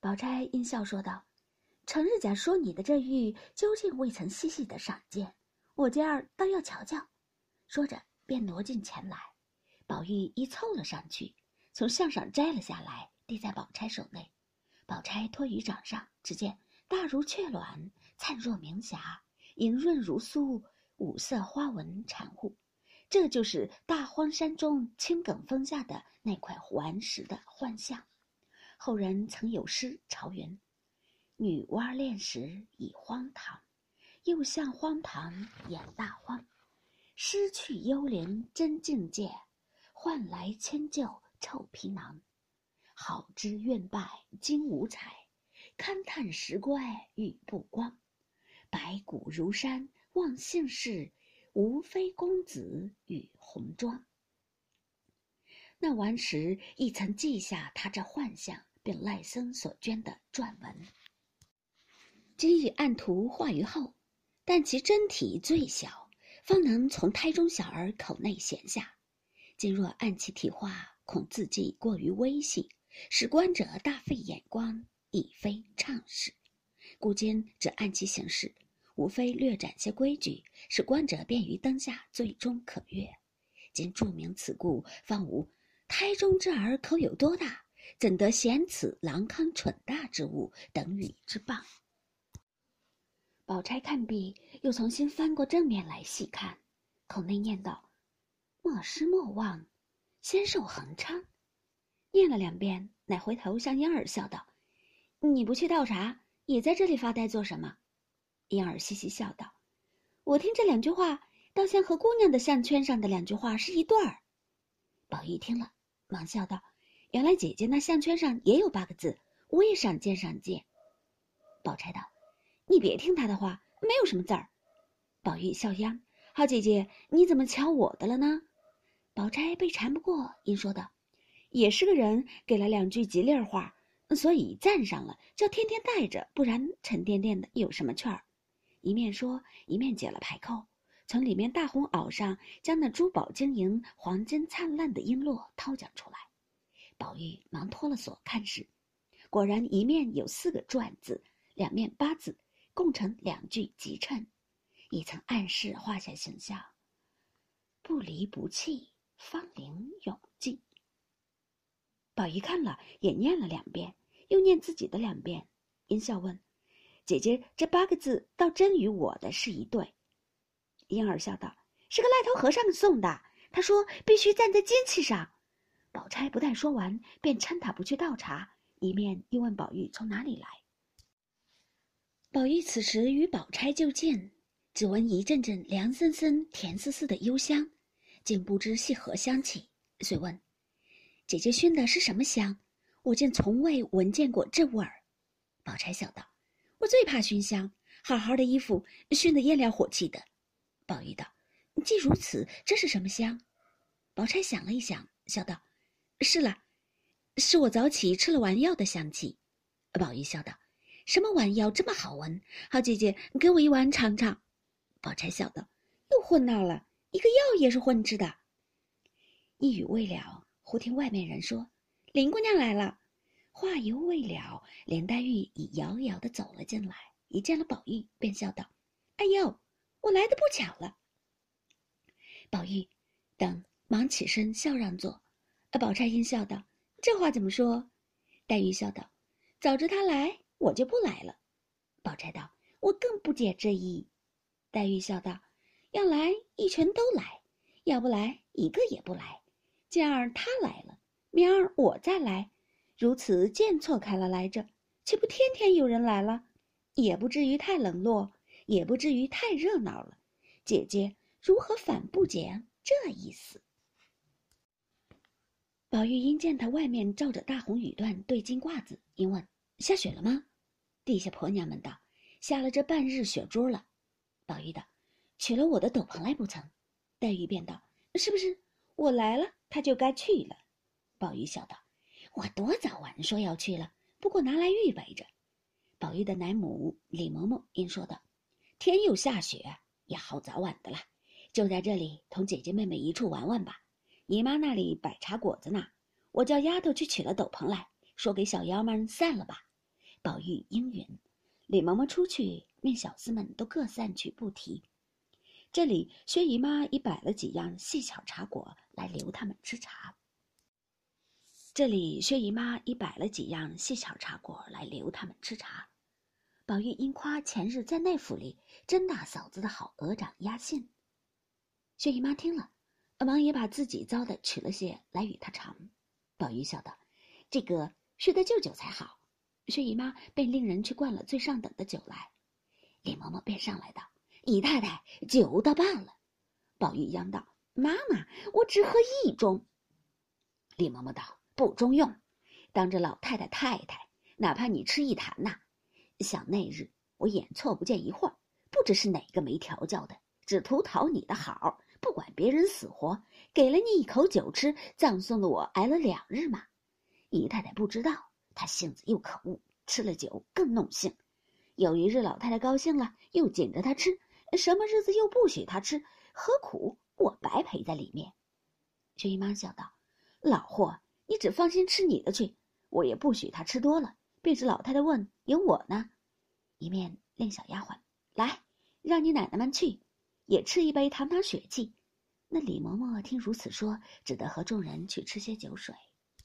宝钗阴笑说道：“程日甲说你的这玉究竟未曾细细的赏见，我今儿倒要瞧瞧。”说着便挪近前来，宝玉一凑了上去，从项上摘了下来，递在宝钗手内。宝钗托于掌上，只见大如雀卵，灿若明霞，莹润如酥，五色花纹缠护。这就是大荒山中青埂峰下的那块顽石的幻象。后人曾有诗朝云：“女娲炼石已荒唐，又向荒唐演大荒。失去幽灵真境界，换来迁就臭皮囊。”好知愿拜金无彩，勘探石怪玉不光。白骨如山望姓氏，无非公子与红妆。那顽石亦曾记下他这幻象，并赖僧所捐的篆文。今已按图画于后，但其真体最小，方能从胎中小儿口内衔下。今若按其体画，恐字迹过于微细。使观者大费眼光，已非畅事。故今只按其形式，无非略展些规矩，使观者便于灯下最终可阅。今注明此故，方无胎中之儿口有多大，怎得显此狼康蠢大之物等与之谤？宝钗看毕，又重新翻过正面来细看，口内念道：“莫失莫忘，仙寿恒昌。”念了两遍，乃回头向婴儿笑道：“你不去倒茶，也在这里发呆做什么？”婴儿嘻嘻笑道：“我听这两句话，倒像和姑娘的项圈上的两句话是一对儿。”宝玉听了，忙笑道：“原来姐姐那项圈上也有八个字，我也赏见赏见。”宝钗道：“你别听他的话，没有什么字儿。”宝玉笑央：“好姐姐，你怎么瞧我的了呢？”宝钗被缠不过，因说道。也是个人给了两句吉利话，所以赞上了，叫天天带着，不然沉甸甸的有什么趣儿？一面说，一面解了牌扣，从里面大红袄上将那珠宝晶莹、黄金灿烂的璎珞掏将出来。宝玉忙脱了锁看时，果然一面有四个篆字，两面八字，共成两句吉称，已曾暗示画下形象：不离不弃，芳龄永继。宝玉看了，也念了两遍，又念自己的两遍，阴笑问：“姐姐，这八个字倒真与我的是一对。”婴儿笑道：“是个赖头和尚送的，他说必须站在金器上。”宝钗不但说完，便搀他不去倒茶，一面又问宝玉从哪里来。宝玉此时与宝钗就近，只闻一阵阵凉森森、甜丝丝的幽香，竟不知系何香气，遂问。姐姐熏的是什么香？我竟从未闻见过这味儿。宝钗笑道：“我最怕熏香，好好的衣服熏得烟燎火气的。”宝玉道：“既如此，这是什么香？”宝钗想了一想，笑道：“是了，是我早起吃了丸药的香气。”宝玉笑道：“什么丸药这么好闻？好姐姐，你给我一碗尝尝。”宝钗笑道：“又混闹了，一个药也是混吃的。”一语未了。忽听外面人说：“林姑娘来了。”话犹未了，林黛玉已遥遥的走了进来。一见了宝玉，便笑道：“哎呦，我来的不巧了。”宝玉等忙起身笑让座。宝钗因笑道：“这话怎么说？”黛玉笑道：“早知他来，我就不来了。”宝钗道：“我更不解这意。”黛玉笑道：“要来一群都来，要不来一个也不来。”今儿他来了，明儿我再来，如此见错开了来着，岂不天天有人来了？也不至于太冷落，也不至于太热闹了。姐姐如何反不解这意思？宝玉因见他外面罩着大红羽缎对襟褂子，因问：“下雪了吗？”地下婆娘们道：“下了这半日雪珠了。”宝玉道：“取了我的斗篷来不曾？”黛玉便道：“是不是我来了？”他就该去了，宝玉笑道：“我多早晚说要去了，不过拿来预备着。”宝玉的奶母李嬷嬷因说道：“天又下雪，也好早晚的了，就在这里同姐姐妹妹一处玩玩吧。姨妈那里摆茶果子呢，我叫丫头去取了斗篷来，说给小妖们散了吧。宝玉应允。李嬷嬷出去，命小厮们都各散去，不提。这里薛姨妈已摆了几样细巧茶果来留他们吃茶。这里薛姨妈已摆了几样细巧茶果来留他们吃茶。宝玉因夸前日在内府里甄大嫂子的好鹅掌鸭信，薛姨妈听了，忙也把自己糟的取了些来与他尝。宝玉笑道：“这个是得舅舅才好。”薛姨妈便令人去灌了最上等的酒来。李嬷嬷便上来道：“姨太太，酒到罢了。”宝玉央道：“妈妈，我只喝一盅。”李嬷嬷道：“不中用，当着老太太太太，哪怕你吃一坛呐。”想那日我眼错不见一会儿，不知是哪个没调教的，只图讨你的好，不管别人死活，给了你一口酒吃，葬送的我挨了两日嘛。姨太太不知道，她性子又可恶，吃了酒更弄性。有一日老太太高兴了，又紧着她吃；什么日子又不许她吃，何苦我白陪在里面？薛姨妈笑道：“老货，你只放心吃你的去，我也不许她吃多了。”便是老太太问：“有我呢？”一面令小丫鬟来，让你奶奶们去，也吃一杯，堂堂血气。那李嬷嬷听如此说，只得和众人去吃些酒水。